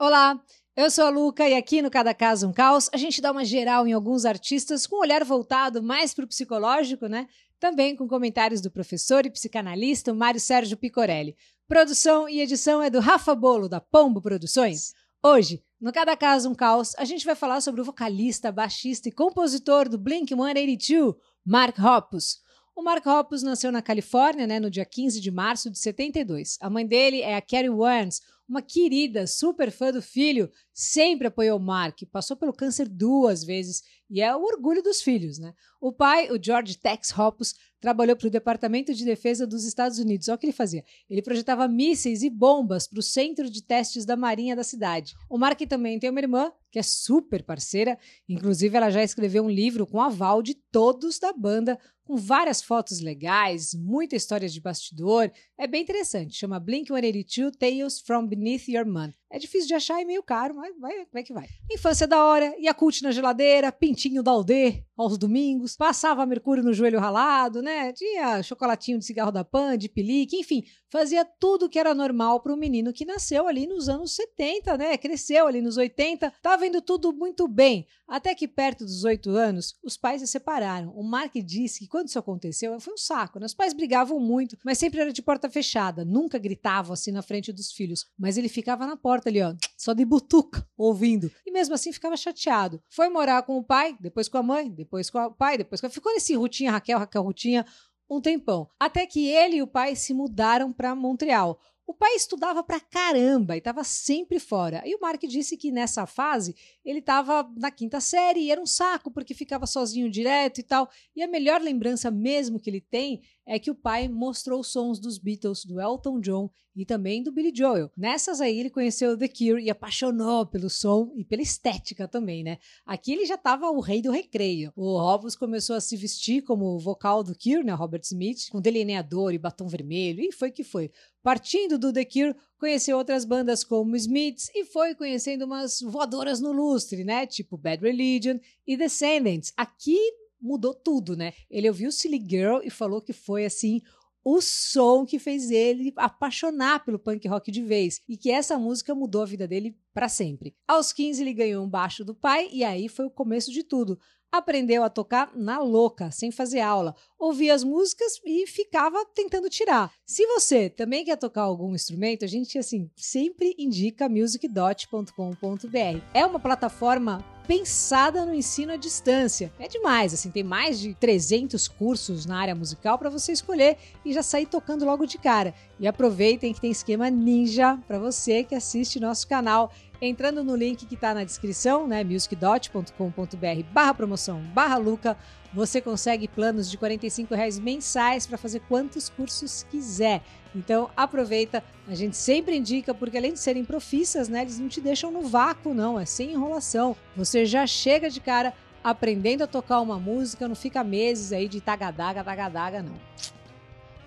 Olá, eu sou a Luca e aqui no Cada Caso um Caos a gente dá uma geral em alguns artistas com um olhar voltado mais para o psicológico, né? Também com comentários do professor e psicanalista Mário Sérgio Picorelli. Produção e edição é do Rafa Bolo, da Pombo Produções. Hoje, no Cada Caso um Caos, a gente vai falar sobre o vocalista, baixista e compositor do Blink-182, Mark Hoppus. O Mark Hoppus nasceu na Califórnia, né, no dia 15 de março de 72. A mãe dele é a Carrie Warnes, uma querida, super fã do filho, sempre apoiou Mark, passou pelo câncer duas vezes e é o orgulho dos filhos, né? O pai, o George Tex Hoppus, trabalhou para o Departamento de Defesa dos Estados Unidos. Olha o que ele fazia. Ele projetava mísseis e bombas para o centro de testes da Marinha da cidade. O Mark também tem uma irmã, que é super parceira, inclusive ela já escreveu um livro com aval de todos da banda, com várias fotos legais, muita história de bastidor. É bem interessante. Chama Blink 182 Tales from Beneath Your Man. É difícil de achar e meio caro, mas vai, vai que vai. Infância da hora, Yakult na geladeira, pintinho da Alde aos domingos, passava mercúrio no joelho ralado, né? Tinha chocolatinho de cigarro da Pan, de pelique, enfim, fazia tudo que era normal para um menino que nasceu ali nos anos 70, né? Cresceu ali nos 80, tava indo tudo muito bem. Até que perto dos oito anos, os pais se separaram. O Mark disse que quando isso aconteceu, foi um saco, né? Os pais brigavam muito, mas sempre era de porta fechada, nunca gritavam assim na frente dos filhos, mas ele ficava na porta ali, ó, só de butuca, ouvindo. E mesmo assim ficava chateado. Foi morar com o pai, depois com a mãe, depois com o pai, depois com. Ficou nesse Rutinha, Raquel, Raquel, Rutinha, um tempão. Até que ele e o pai se mudaram para Montreal. O pai estudava pra caramba e estava sempre fora. E o Mark disse que nessa fase ele estava na quinta série e era um saco porque ficava sozinho direto e tal. E a melhor lembrança mesmo que ele tem é que o pai mostrou os sons dos Beatles, do Elton John e também do Billy Joel. Nessas aí ele conheceu The Cure e apaixonou pelo som e pela estética também, né? Aqui ele já estava o rei do recreio. O Robbins começou a se vestir como vocal do Cure, né, Robert Smith, com delineador e batom vermelho, e foi que foi. Partindo do The Cure, conheceu outras bandas como Smiths e foi conhecendo umas voadoras no lustre, né? Tipo Bad Religion e Descendants. Aqui mudou tudo, né? Ele ouviu Silly Girl e falou que foi assim o som que fez ele apaixonar pelo punk rock de vez e que essa música mudou a vida dele para sempre. Aos 15 ele ganhou um baixo do pai e aí foi o começo de tudo. Aprendeu a tocar na louca, sem fazer aula, ouvia as músicas e ficava tentando tirar. Se você também quer tocar algum instrumento, a gente assim sempre indica musicdot.com.br. É uma plataforma pensada no ensino à distância. É demais, assim, tem mais de 300 cursos na área musical para você escolher e já sair tocando logo de cara. E aproveitem que tem esquema ninja para você que assiste nosso canal. Entrando no link que está na descrição, né, musicdot.com.br barra promoção barra Luca, você consegue planos de 45 reais mensais para fazer quantos cursos quiser. Então aproveita, a gente sempre indica, porque além de serem profissas, né, eles não te deixam no vácuo, não, é sem enrolação. Você já chega de cara aprendendo a tocar uma música, não fica meses aí de tagadaga, tagadaga, não.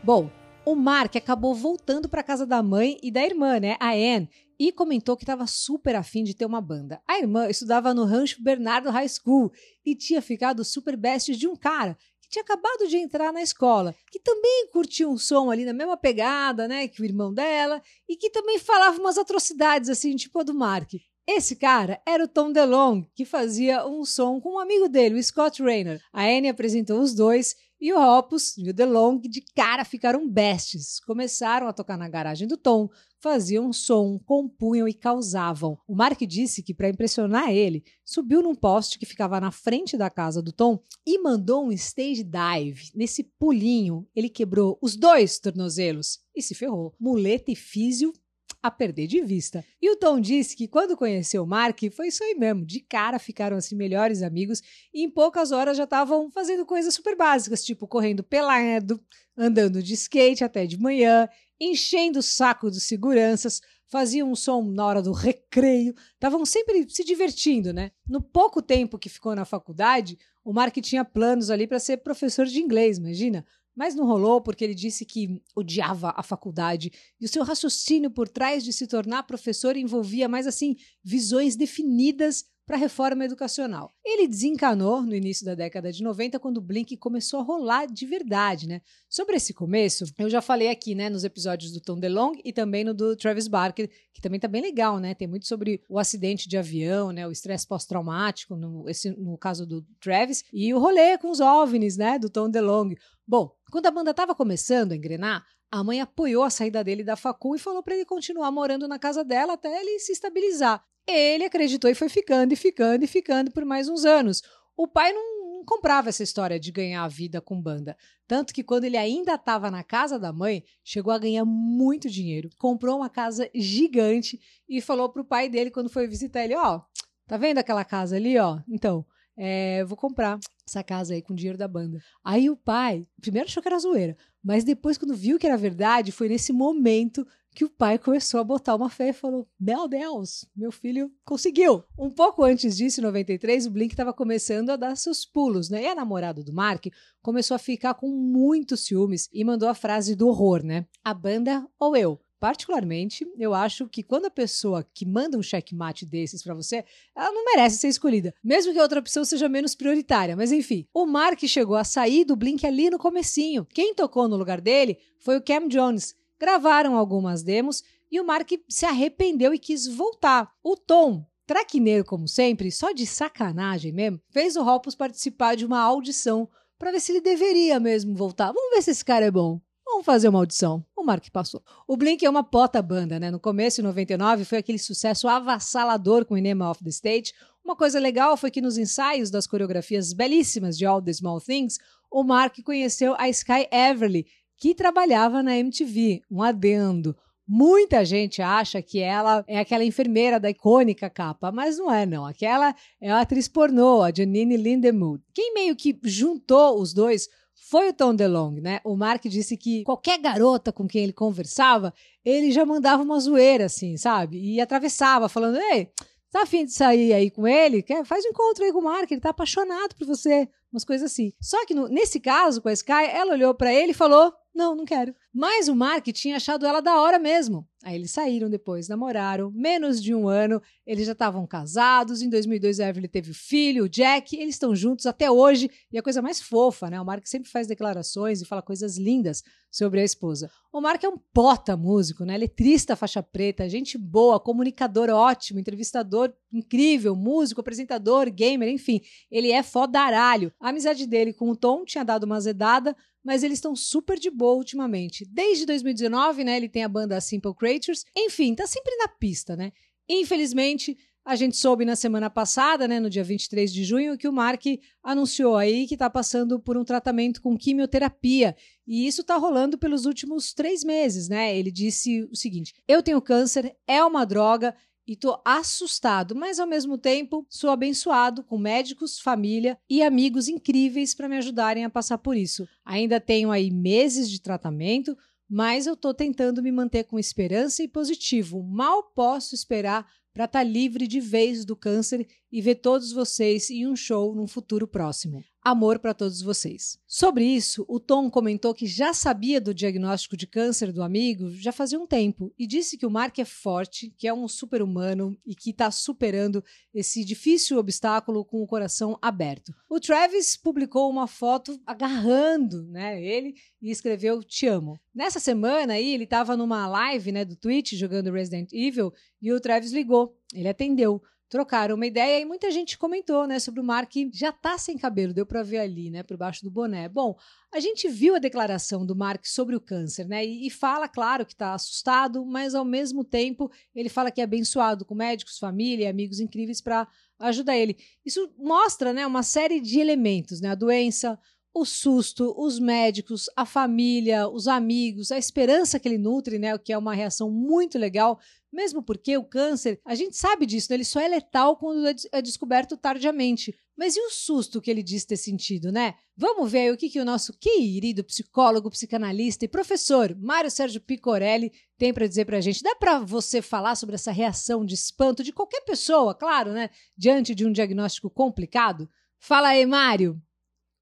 Bom, o Mark acabou voltando para casa da mãe e da irmã, né, a Anne, e comentou que estava super afim de ter uma banda. A irmã estudava no Rancho Bernardo High School e tinha ficado super best de um cara que tinha acabado de entrar na escola, que também curtia um som ali na mesma pegada, né, que o irmão dela, e que também falava umas atrocidades assim, tipo a do Mark. Esse cara era o Tom DeLonge, que fazia um som com um amigo dele, o Scott Raynor. A Annie apresentou os dois e o Hoppus e o DeLonge de cara ficaram bestes. Começaram a tocar na garagem do Tom, faziam som, compunham e causavam. O Mark disse que, para impressionar ele, subiu num poste que ficava na frente da casa do Tom e mandou um stage dive. Nesse pulinho, ele quebrou os dois tornozelos e se ferrou. Muleta e físio a perder de vista. E o Tom disse que quando conheceu o Mark, foi isso aí mesmo, de cara ficaram assim melhores amigos e em poucas horas já estavam fazendo coisas super básicas, tipo correndo pelado, andando de skate até de manhã, enchendo o saco dos seguranças, faziam um som na hora do recreio, estavam sempre se divertindo, né? No pouco tempo que ficou na faculdade, o Mark tinha planos ali para ser professor de inglês, imagina? Mas não rolou porque ele disse que odiava a faculdade e o seu raciocínio por trás de se tornar professor envolvia mais assim visões definidas para a reforma educacional. Ele desencanou no início da década de 90, quando o Blink começou a rolar de verdade, né? Sobre esse começo, eu já falei aqui, né, nos episódios do Tom DeLonge e também no do Travis Barker, que também tá bem legal, né? Tem muito sobre o acidente de avião, né, o estresse pós-traumático, no, esse, no caso do Travis, e o rolê com os OVNIs, né, do Tom DeLonge. Bom, quando a banda estava começando a engrenar, a mãe apoiou a saída dele da facul e falou para ele continuar morando na casa dela até ele se estabilizar. Ele acreditou e foi ficando e ficando e ficando por mais uns anos. O pai não, comprava essa história de ganhar a vida com banda. Tanto que quando ele ainda estava na casa da mãe, chegou a ganhar muito dinheiro. Comprou uma casa gigante e falou pro pai dele quando foi visitar ele: Ó, oh, tá vendo aquela casa ali, ó? Então, é, vou comprar essa casa aí com dinheiro da banda. Aí o pai, primeiro achou que era zoeira, mas depois, quando viu que era verdade, foi nesse momento que o pai começou a botar uma fé e falou: Meu Deus, meu filho conseguiu. Um pouco antes disso, em 93, o Blink estava começando a dar seus pulos, né? E a namorada do Mark começou a ficar com muitos ciúmes e mandou a frase do horror, né? A banda ou eu? Particularmente, eu acho que quando a pessoa que manda um checkmate desses para você, ela não merece ser escolhida, mesmo que a outra opção seja menos prioritária. Mas enfim, o Mark chegou a sair do Blink ali no comecinho. Quem tocou no lugar dele foi o Cam Jones, gravaram algumas demos e o Mark se arrependeu e quis voltar. O Tom, traquineiro como sempre, só de sacanagem mesmo, fez o Hoppus participar de uma audição para ver se ele deveria mesmo voltar. Vamos ver se esse cara é bom. Vamos fazer uma audição. O Mark passou. O Blink é uma pota banda, né? No começo, em 99, foi aquele sucesso avassalador com Enema of the Stage. Uma coisa legal foi que nos ensaios das coreografias belíssimas de All the Small Things, o Mark conheceu a Sky Everly, que trabalhava na MTV, um adendo. Muita gente acha que ela é aquela enfermeira da icônica capa, mas não é, não. Aquela é a atriz pornô, a Janine Lindemuth. Quem meio que juntou os dois foi o Tom DeLonge, né? O Mark disse que qualquer garota com quem ele conversava, ele já mandava uma zoeira, assim, sabe? E atravessava, falando: Ei, tá afim de sair aí com ele? Quer? Faz um encontro aí com o Mark, ele tá apaixonado por você. Umas coisas assim. Só que no, nesse caso, com a Sky, ela olhou para ele e falou: Não, não quero. Mas o Mark tinha achado ela da hora mesmo. Aí eles saíram depois, namoraram, menos de um ano, eles já estavam casados. Em 2002, a Evelyn teve o filho, o Jack, eles estão juntos até hoje. E a coisa mais fofa, né? O Mark sempre faz declarações e fala coisas lindas sobre a esposa. O Mark é um pota músico, né? Letrista faixa preta, gente boa, comunicador ótimo, entrevistador incrível, músico, apresentador, gamer, enfim. Ele é fodaralho. A amizade dele com o Tom tinha dado uma azedada, mas eles estão super de boa ultimamente. Desde 2019, né, ele tem a banda Simple Creatures. Enfim, tá sempre na pista, né? Infelizmente, a gente soube na semana passada, né, no dia 23 de junho, que o Mark anunciou aí que está passando por um tratamento com quimioterapia. E isso está rolando pelos últimos três meses, né? Ele disse o seguinte: Eu tenho câncer, é uma droga, e tô assustado, mas ao mesmo tempo sou abençoado com médicos, família e amigos incríveis para me ajudarem a passar por isso. Ainda tenho aí meses de tratamento, mas eu tô tentando me manter com esperança e positivo. Mal posso esperar para estar tá livre de vez do câncer e ver todos vocês em um show num futuro próximo. Amor para todos vocês. Sobre isso, o Tom comentou que já sabia do diagnóstico de câncer do amigo já fazia um tempo e disse que o Mark é forte, que é um super-humano e que está superando esse difícil obstáculo com o coração aberto. O Travis publicou uma foto agarrando né, ele e escreveu Te amo. Nessa semana aí, ele estava numa live né, do Twitch jogando Resident Evil e o Travis ligou. Ele atendeu trocaram uma ideia e muita gente comentou, né, sobre o Mark já tá sem cabelo, deu para ver ali, né, por baixo do boné. Bom, a gente viu a declaração do Mark sobre o câncer, né, e, fala, claro, que tá assustado, mas ao mesmo tempo ele fala que é abençoado com médicos, família e amigos incríveis para ajudar ele. Isso mostra, né, uma série de elementos, né, a doença, o susto, os médicos, a família, os amigos, a esperança que ele nutre, né, o que é uma reação muito legal, mesmo porque o câncer, a gente sabe disso, né, ele só é letal quando é, é descoberto tardiamente. Mas e o susto que ele diz ter sentido, né? Vamos ver o que, que o nosso querido psicólogo, psicanalista e professor Mário Sérgio Picorelli tem para dizer para a gente. Dá para você falar sobre essa reação de espanto de qualquer pessoa, claro, né, diante de um diagnóstico complicado? Fala aí, Mário.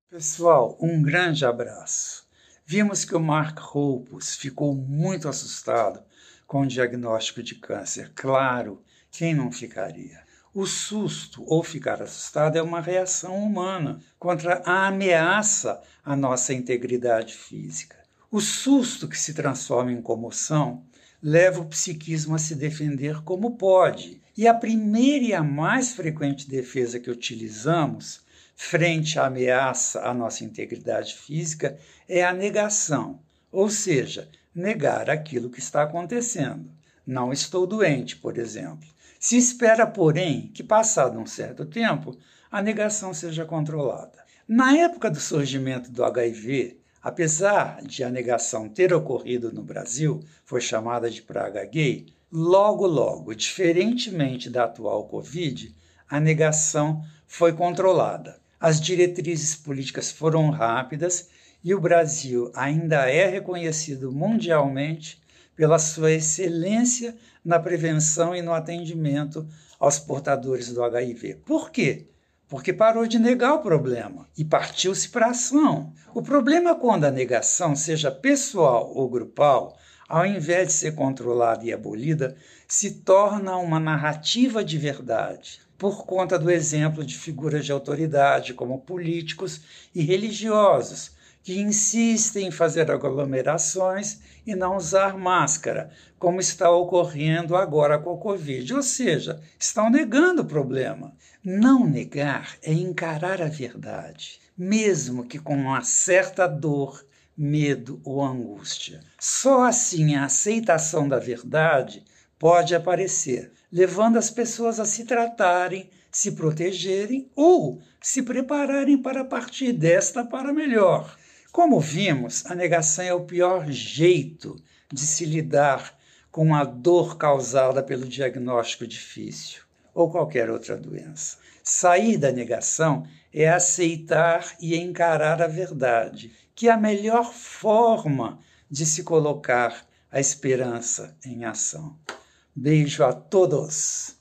Pessoal, um grande abraço. Vimos que o Mark Hoppus ficou muito assustado com diagnóstico de câncer. Claro, quem não ficaria? O susto ou ficar assustado é uma reação humana contra a ameaça à nossa integridade física. O susto que se transforma em comoção leva o psiquismo a se defender como pode. E a primeira e a mais frequente defesa que utilizamos frente à ameaça à nossa integridade física é a negação, ou seja, negar aquilo que está acontecendo. Não estou doente, por exemplo. Se espera, porém, que passado um certo tempo, a negação seja controlada. Na época do surgimento do HIV, apesar de a negação ter ocorrido no Brasil, foi chamada de praga gay, logo, logo, diferentemente da atual Covid, a negação foi controlada. As diretrizes políticas foram rápidas e o Brasil ainda é reconhecido mundialmente pela sua excelência na prevenção e no atendimento aos portadores do HIV. Por quê? Porque parou de negar o problema e partiu-se para a ação. O problema é quando a negação, seja pessoal ou grupal, ao invés de ser controlada e abolida, se torna uma narrativa de verdade, por conta do exemplo de figuras de autoridade, como políticos e religiosos, que insistem em fazer aglomerações e não usar máscara, como está ocorrendo agora com a Covid. Ou seja, estão negando o problema. Não negar é encarar a verdade, mesmo que com uma certa dor, medo ou angústia. Só assim a aceitação da verdade pode aparecer, levando as pessoas a se tratarem, se protegerem ou se prepararem para partir desta para melhor. Como vimos, a negação é o pior jeito de se lidar com a dor causada pelo diagnóstico difícil ou qualquer outra doença. Sair da negação é aceitar e encarar a verdade, que é a melhor forma de se colocar a esperança em ação. Beijo a todos!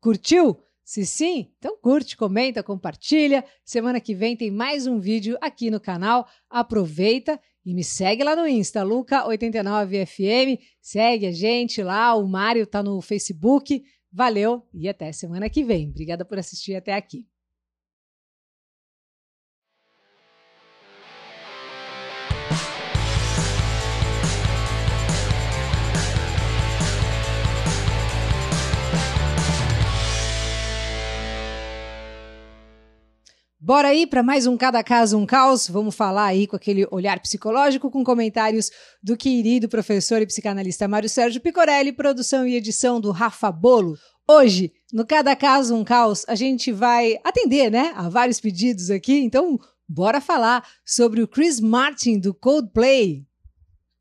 Curtiu? Se sim, então curte, comenta, compartilha. Semana que vem tem mais um vídeo aqui no canal. Aproveita e me segue lá no Insta, Luca89FM. Segue a gente lá, o Mário tá no Facebook. Valeu e até semana que vem. Obrigada por assistir até aqui. Bora aí para mais um Cada Caso um Caos. Vamos falar aí com aquele olhar psicológico, com comentários do querido professor e psicanalista Mário Sérgio Picorelli, produção e edição do Rafa Bolo. Hoje, no Cada Caso um Caos, a gente vai atender, né, a vários pedidos aqui. Então, bora falar sobre o Chris Martin do Coldplay.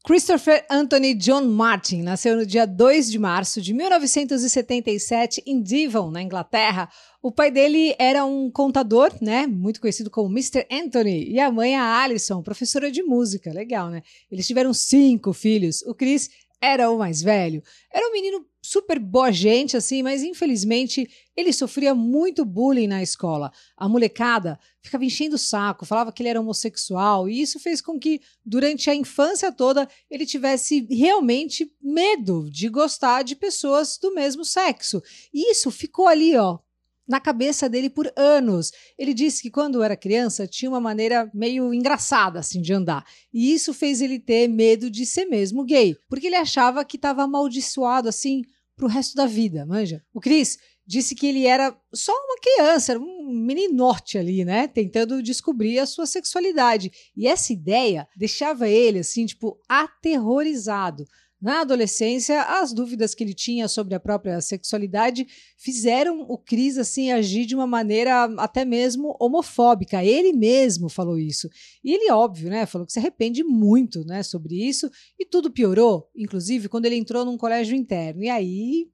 Christopher Anthony John Martin nasceu no dia 2 de março de 1977 em Devon, na Inglaterra. O pai dele era um contador, né, muito conhecido como Mr. Anthony, e a mãe a Alison, professora de música. Legal, né? Eles tiveram cinco filhos. O Chris era o mais velho. Era um menino super boa gente, assim, mas infelizmente ele sofria muito bullying na escola. A molecada ficava enchendo o saco, falava que ele era homossexual, e isso fez com que, durante a infância toda, ele tivesse realmente medo de gostar de pessoas do mesmo sexo. E isso ficou ali, ó, na cabeça dele por anos. Ele disse que quando era criança tinha uma maneira meio engraçada assim de andar. E isso fez ele ter medo de ser mesmo gay, porque ele achava que estava amaldiçoado assim pro resto da vida, manja. O Chris disse que ele era só uma criança, era um meninote ali, né, tentando descobrir a sua sexualidade. E essa ideia deixava ele assim, tipo, aterrorizado. Na adolescência, as dúvidas que ele tinha sobre a própria sexualidade fizeram o Cris assim agir de uma maneira até mesmo homofóbica. Ele mesmo falou isso. E ele, óbvio, né, falou que se arrepende muito, né, sobre isso, e tudo piorou, inclusive quando ele entrou num colégio interno. E aí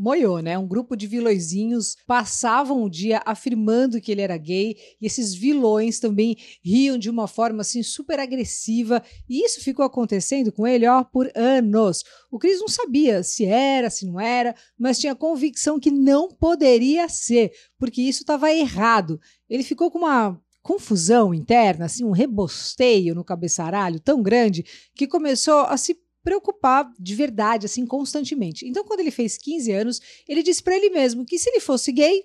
moiou, né? Um grupo de vilõezinhos passavam o dia afirmando que ele era gay e esses vilões também riam de uma forma assim super agressiva e isso ficou acontecendo com ele, ó, por anos. O Cris não sabia se era, se não era, mas tinha convicção que não poderia ser, porque isso estava errado. Ele ficou com uma confusão interna, assim, um rebosteio no cabeçaralho tão grande que começou a se preocupar de verdade, assim, constantemente. Então, quando ele fez 15 anos, ele disse para ele mesmo que se ele fosse gay,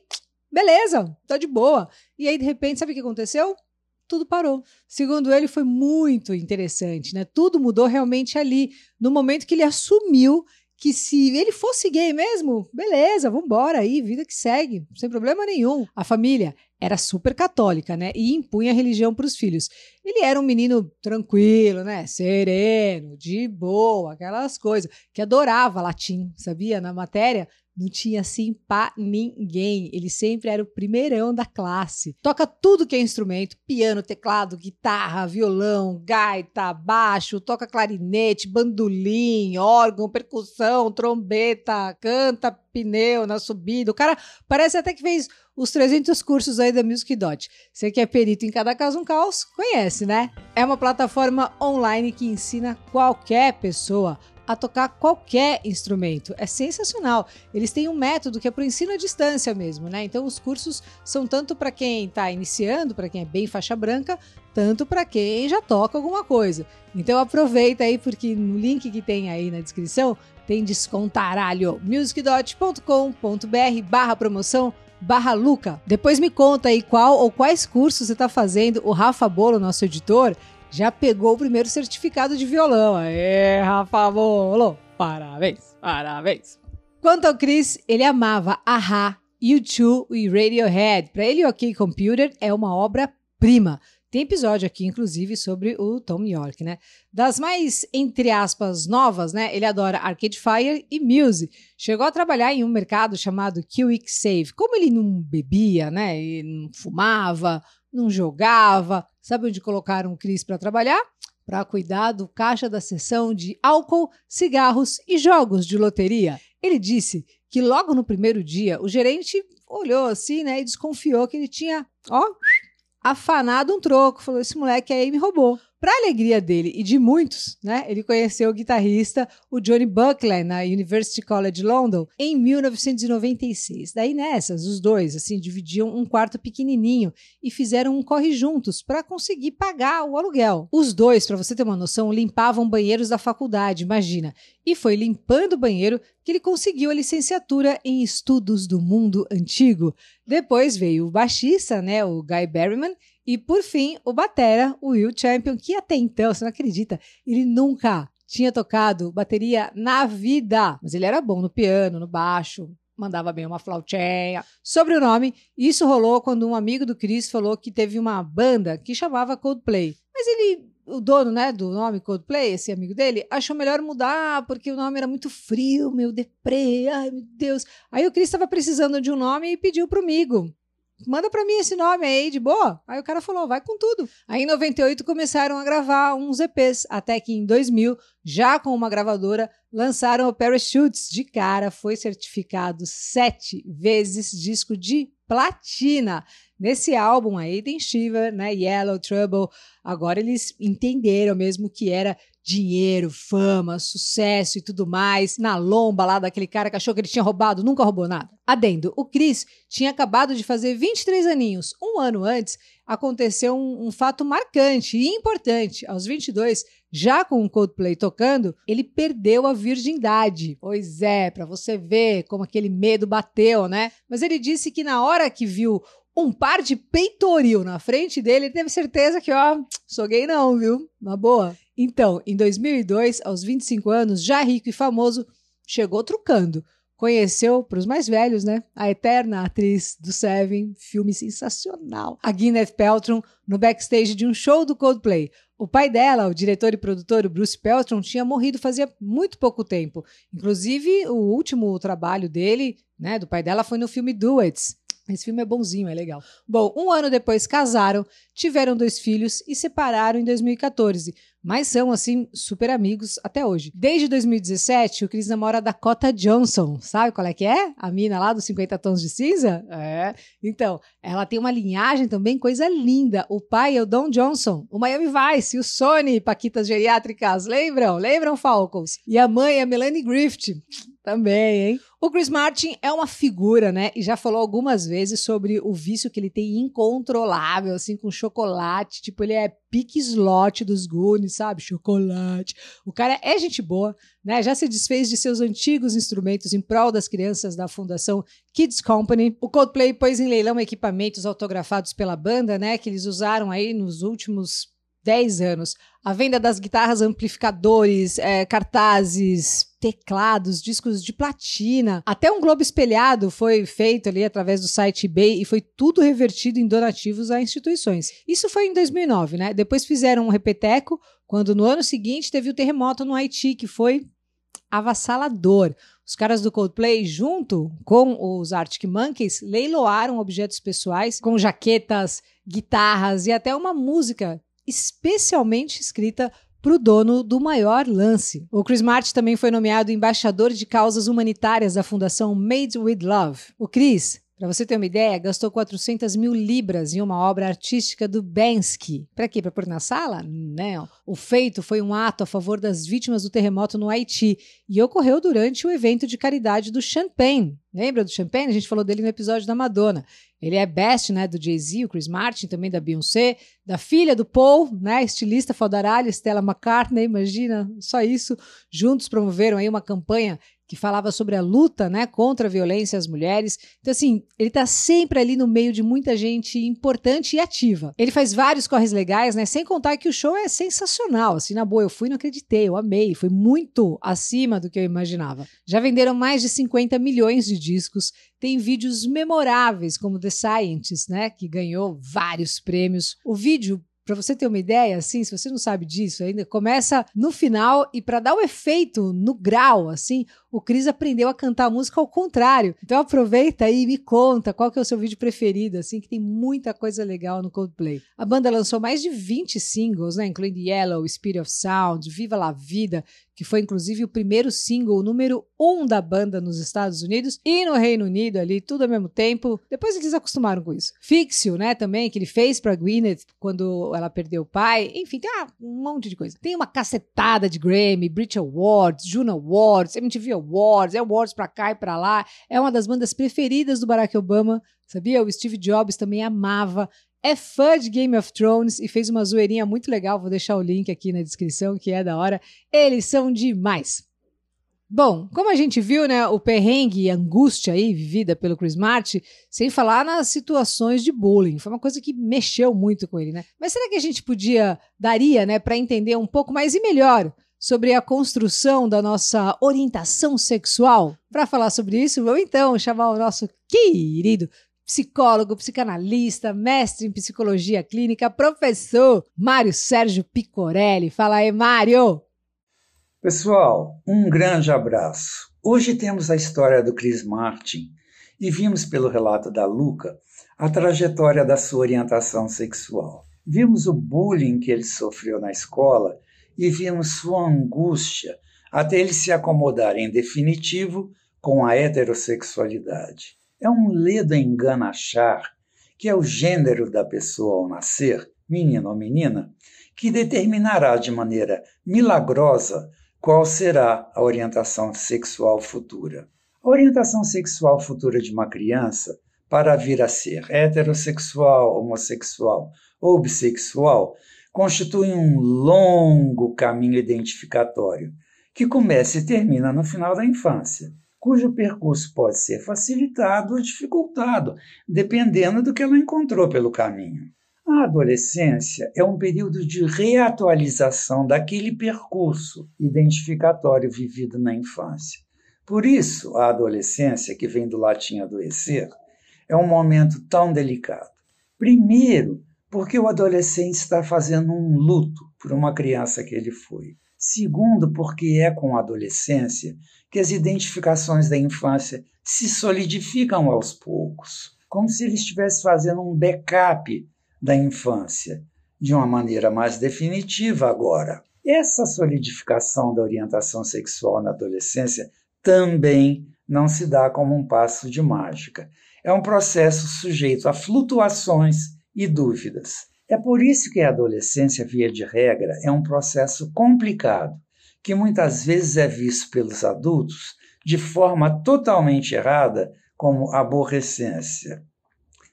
beleza, tá de boa. E aí, de repente, sabe o que aconteceu? Tudo parou. Segundo ele, foi muito interessante, né? Tudo mudou realmente ali, no momento que ele assumiu que se ele fosse gay mesmo, beleza, vambora aí, vida que segue, sem problema nenhum. A família era super católica, né? E impunha religião para os filhos. Ele era um menino tranquilo, né? Sereno, de boa, aquelas coisas, que adorava latim, sabia? Na matéria, não tinha assim pra ninguém. Ele sempre era o primeirão da classe. Toca tudo que é instrumento: piano, teclado, guitarra, violão, gaita, baixo, toca clarinete, bandolim, órgão, percussão, trombeta, canta pneu na subida. O cara parece até que fez os 300 cursos aí da Music Dot. Você que é perito em cada caso um caos, conhece, né? É uma plataforma online que ensina qualquer pessoa a tocar qualquer instrumento. É sensacional. Eles têm um método que é para o ensino à distância mesmo, né? Então os cursos são tanto para quem está iniciando, para quem é bem faixa branca, tanto para quem já toca alguma coisa. Então aproveita aí porque no link que tem aí na descrição tem descontaralho musicdot.com.br barra promoção barra Luca. Depois me conta aí qual ou quais cursos você está fazendo. O Rafa Bolo, nosso editor, já pegou o primeiro certificado de violão. Aê, Rafa Bolo! Parabéns, parabéns! Quanto ao Chris, ele amava Aha, U2 e Radiohead. Para ele, o OK Computer é uma obra-prima. Tem episódio aqui, inclusive, sobre o Tom York, né? Das mais, entre aspas, novas, né? Ele adora Arcade Fire e Muse. Chegou a trabalhar em um mercado chamado Quick Save. Como ele não bebia, né? E não fumava, não jogava. Sabe onde colocaram o Cris para trabalhar? Para cuidar do caixa da seção de álcool, cigarros e jogos de loteria. Ele disse que logo no primeiro dia o gerente olhou assim, né, e desconfiou que ele tinha, ó, afanado um troco. Falou: esse moleque aí me roubou. Para alegria dele e de muitos, né, ele conheceu o guitarrista, o Johnny Buckland, na University College London, em 1996. Daí nessas, os dois, assim, dividiam um quarto pequenininho e fizeram um corre juntos para conseguir pagar o aluguel. Os dois, para você ter uma noção, limpavam banheiros da faculdade, imagina. E foi limpando o banheiro que ele conseguiu a licenciatura em Estudos do Mundo Antigo. Depois veio o baixista, né, o Guy Berryman, e por fim, o batera, o Will Champion, que até então, você não acredita, ele nunca tinha tocado bateria na vida, mas ele era bom no piano, no baixo, mandava bem uma flautinha. Sobre o nome, isso rolou quando um amigo do Chris falou que teve uma banda que chamava Coldplay. Mas ele, o dono, né, do nome Coldplay, esse amigo dele, achou melhor mudar porque o nome era muito frio, meu deprê, ai meu Deus. Aí o Chris estava precisando de um nome e pediu pro amigo manda para mim esse nome aí, de boa. Aí o cara falou, vai com tudo. Aí em 98 começaram a gravar uns EPs, até que em 2000, já com uma gravadora, lançaram o Parachutes. De cara, foi certificado sete vezes disco de platina. Nesse álbum aí tem Shiver, né, Yellow, Trouble. Agora eles entenderam mesmo que era dinheiro, fama, sucesso e tudo mais, na lomba lá daquele cara que achou que ele tinha roubado, nunca roubou nada. Adendo, o Chris tinha acabado de fazer 23 aninhos. Um ano antes, aconteceu um, um fato marcante e importante. Aos 22, já com o Coldplay tocando, ele perdeu a virgindade. Pois é, para você ver como aquele medo bateu, né? Mas ele disse que na hora que viu um par de peitoril na frente dele, ele teve certeza que, ó, sou gay não, viu? Uma boa. Então, em 2002, aos 25 anos, já rico e famoso, chegou trucando. Conheceu, para os mais velhos, né, a eterna atriz do Seven, filme sensacional, a Gwyneth Paltrow, no backstage de um show do Coldplay. O pai dela, o diretor e produtor Bruce Peltron, tinha morrido fazia muito pouco tempo. Inclusive, o último trabalho dele, né, do pai dela, foi no filme Duets, esse filme é bonzinho, é legal. Bom, um ano depois casaram, tiveram dois filhos e separaram em 2014, mas são, assim, super amigos até hoje. Desde 2017, o Chris namora a Dakota Johnson. Sabe qual é que é? A mina lá dos 50 Tons de Cinza? É. Então, ela tem uma linhagem também, coisa linda. O pai é o Don Johnson, o Miami Vice, o Sony, Paquitas Geriátricas. Lembram? Lembram, Falcons? E a mãe é a Melanie Griffith Também, hein? O Chris Martin é uma figura, né? E já falou algumas vezes sobre o vício que ele tem incontrolável, assim, com chocolate. Tipo, ele é pique slot dos Goonies, sabe? Chocolate. O cara é gente boa, né? Já se desfez de seus antigos instrumentos em prol das crianças da Fundação Kids Company. O Coldplay pôs em leilão equipamentos autografados pela banda, né? Que eles usaram aí nos últimos 10 anos. A venda das guitarras, amplificadores, é, cartazes, teclados, discos de platina. Até um globo espelhado foi feito ali através do site eBay e foi tudo revertido em donativos a instituições. Isso foi em 2009, né? Depois fizeram um repeteco quando no ano seguinte teve o terremoto no Haiti, que foi avassalador. Os caras do Coldplay, junto com os Arctic Monkeys, leiloaram objetos pessoais com jaquetas, guitarras e até uma música especialmente escrita para o dono do maior lance. O Chris Martin também foi nomeado embaixador de causas humanitárias da Fundação Made with Love. O Chris para você ter uma ideia, gastou 400 mil libras em uma obra artística do Banksy. Para quê? Para pôr na sala? Não. O feito foi um ato a favor das vítimas do terremoto no Haiti e ocorreu durante o evento de caridade do Champagne. Lembra do Champagne? A gente falou dele no episódio da Madonna. Ele é best, né, do Jay-Z, o Chris Martin, também da Beyoncé, da filha do Paul, né, estilista fodaralho, Stella McCartney, imagina, só isso. Juntos promoveram aí uma campanha que falava sobre a luta né, contra a violência às mulheres. Então, assim, ele está sempre ali no meio de muita gente importante e ativa. Ele faz vários corres legais, né? Sem contar que o show é sensacional. Assim, na boa, eu fui e não acreditei, eu amei. Foi muito acima do que eu imaginava. Já venderam mais de 50 milhões de discos. Tem vídeos memoráveis, como The Scientist, né? Que ganhou vários prêmios. O vídeo para você ter uma ideia, assim, se você não sabe disso ainda, começa no final e para dar o efeito no grau, assim, o Cris aprendeu a cantar a música ao contrário. Então aproveita aí e me conta qual que é o seu vídeo preferido, assim, que tem muita coisa legal no Coldplay. A banda lançou mais de 20 singles, né, incluindo Yellow, Spirit of Sound, Viva la Vida, que foi inclusive o primeiro single número um da banda nos Estados Unidos e no Reino Unido ali, tudo ao mesmo tempo. Depois eles acostumaram com isso. Fixio, né, também, que ele fez pra Gwyneth quando ela perdeu o pai. Enfim, tem um monte de coisa. Tem uma cacetada de Grammy, Brit Awards, Juno Awards, MTV Awards, é Awards pra cá e pra lá. É uma das bandas preferidas do Barack Obama, sabia? O Steve Jobs também amava é fã de Game of Thrones e fez uma zoeirinha muito legal. Vou deixar o link aqui na descrição, que é da hora. Eles são demais. Bom, como a gente viu, né, o perrengue e angústia aí vivida pelo Chris Martin, sem falar nas situações de bullying, foi uma coisa que mexeu muito com ele, né? Mas será que a gente podia daria, né, para entender um pouco mais e melhor sobre a construção da nossa orientação sexual? Para falar sobre isso, vamos então chamar o nosso querido psicólogo, psicanalista, mestre em psicologia clínica, professor Mário Sérgio Picorelli. Fala aí, Mário! Pessoal, um grande abraço. Hoje temos a história do Chris Martin e vimos pelo relato da Luca a trajetória da sua orientação sexual. Vimos o bullying que ele sofreu na escola e vimos sua angústia até ele se acomodar em definitivo com a heterossexualidade. É um ledo engano achar que é o gênero da pessoa ao nascer, menino ou menina, que determinará de maneira milagrosa qual será a orientação sexual futura. A orientação sexual futura de uma criança, para vir a ser heterossexual, homossexual ou bissexual, constitui um longo caminho identificatório, que começa e termina no final da infância cujo percurso pode ser facilitado ou dificultado, dependendo do que ela encontrou pelo caminho. A adolescência é um período de reatualização daquele percurso identificatório vivido na infância. Por isso, a adolescência, que vem do latim adoecer, é um momento tão delicado. Primeiro, porque o adolescente está fazendo um luto por uma criança que ele foi. Segundo, porque é com a adolescência que as identificações da infância se solidificam aos poucos, como se ele estivesse fazendo um backup da infância, de uma maneira mais definitiva agora. Essa solidificação da orientação sexual na adolescência também não se dá como um passo de mágica. É um processo sujeito a flutuações e dúvidas. É por isso que a adolescência, via de regra, é um processo complicado, que muitas vezes é visto pelos adultos de forma totalmente errada, como aborrecência.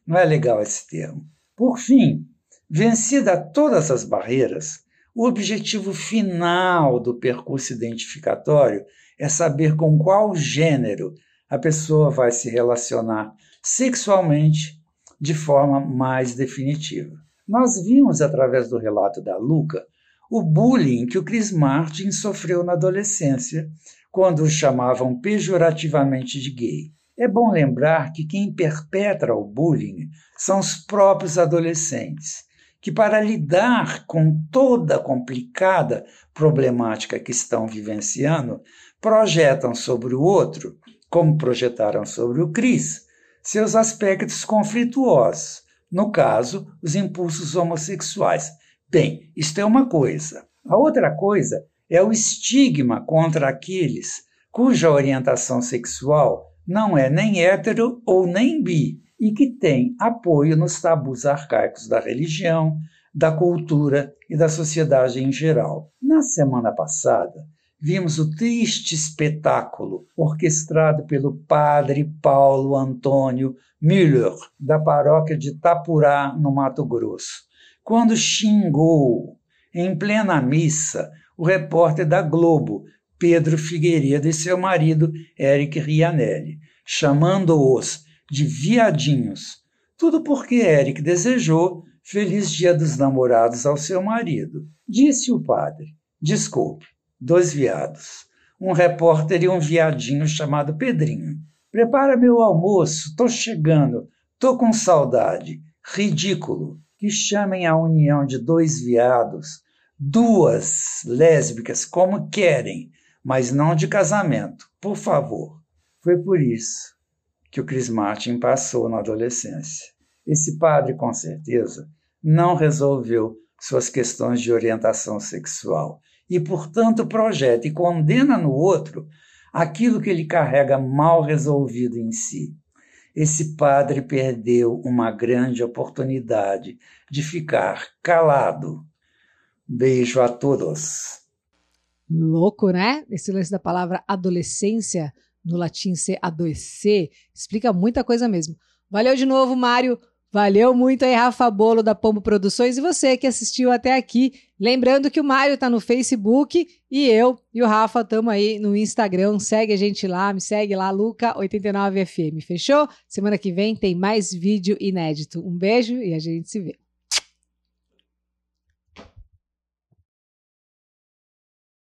Não é legal esse termo. Por fim, vencida todas as barreiras, o objetivo final do percurso identificatório é saber com qual gênero a pessoa vai se relacionar sexualmente de forma mais definitiva. Nós vimos através do relato da Luca o bullying que o Chris Martin sofreu na adolescência, quando o chamavam pejorativamente de gay. É bom lembrar que quem perpetra o bullying são os próprios adolescentes, que, para lidar com toda a complicada problemática que estão vivenciando, projetam sobre o outro, como projetaram sobre o Cris, seus aspectos conflituosos, no caso, os impulsos homossexuais. Bem, isto é uma coisa. A outra coisa é o estigma contra aqueles cuja orientação sexual não é nem hétero ou nem bi e que tem apoio nos tabus arcaicos da religião, da cultura e da sociedade em geral. Na semana passada, vimos o triste espetáculo orquestrado pelo padre Paulo Antônio Müller, da paróquia de Tapurá, no Mato Grosso quando xingou, em plena missa, o repórter da Globo, Pedro Figueiredo, e seu marido, Eric Rianelli, chamando-os de viadinhos. Tudo porque Eric desejou feliz dia dos namorados ao seu marido. Disse o padre: Desculpe, dois viados. Um repórter e um viadinho chamado Pedrinho. Prepara meu almoço, tô chegando, tô com saudade. Ridículo que chamem a união de dois viados, duas lésbicas, como querem, mas não de casamento, por favor. Foi por isso que o Chris Martin passou na adolescência. Esse padre, com certeza, não resolveu suas questões de orientação sexual e, portanto, projeta e condena no outro aquilo que ele carrega mal resolvido em si esse padre perdeu uma grande oportunidade de ficar calado. Beijo a todos. Louco, né? Esse lance da palavra adolescência, no latim ser adoecer, explica muita coisa mesmo. Valeu de novo, Mário. Valeu muito aí, Rafa Bolo da Pombo Produções e você que assistiu até aqui. Lembrando que o Mário tá no Facebook e eu e o Rafa estamos aí no Instagram. Segue a gente lá, me segue lá, Luca89FM. Fechou? Semana que vem tem mais vídeo inédito. Um beijo e a gente se vê.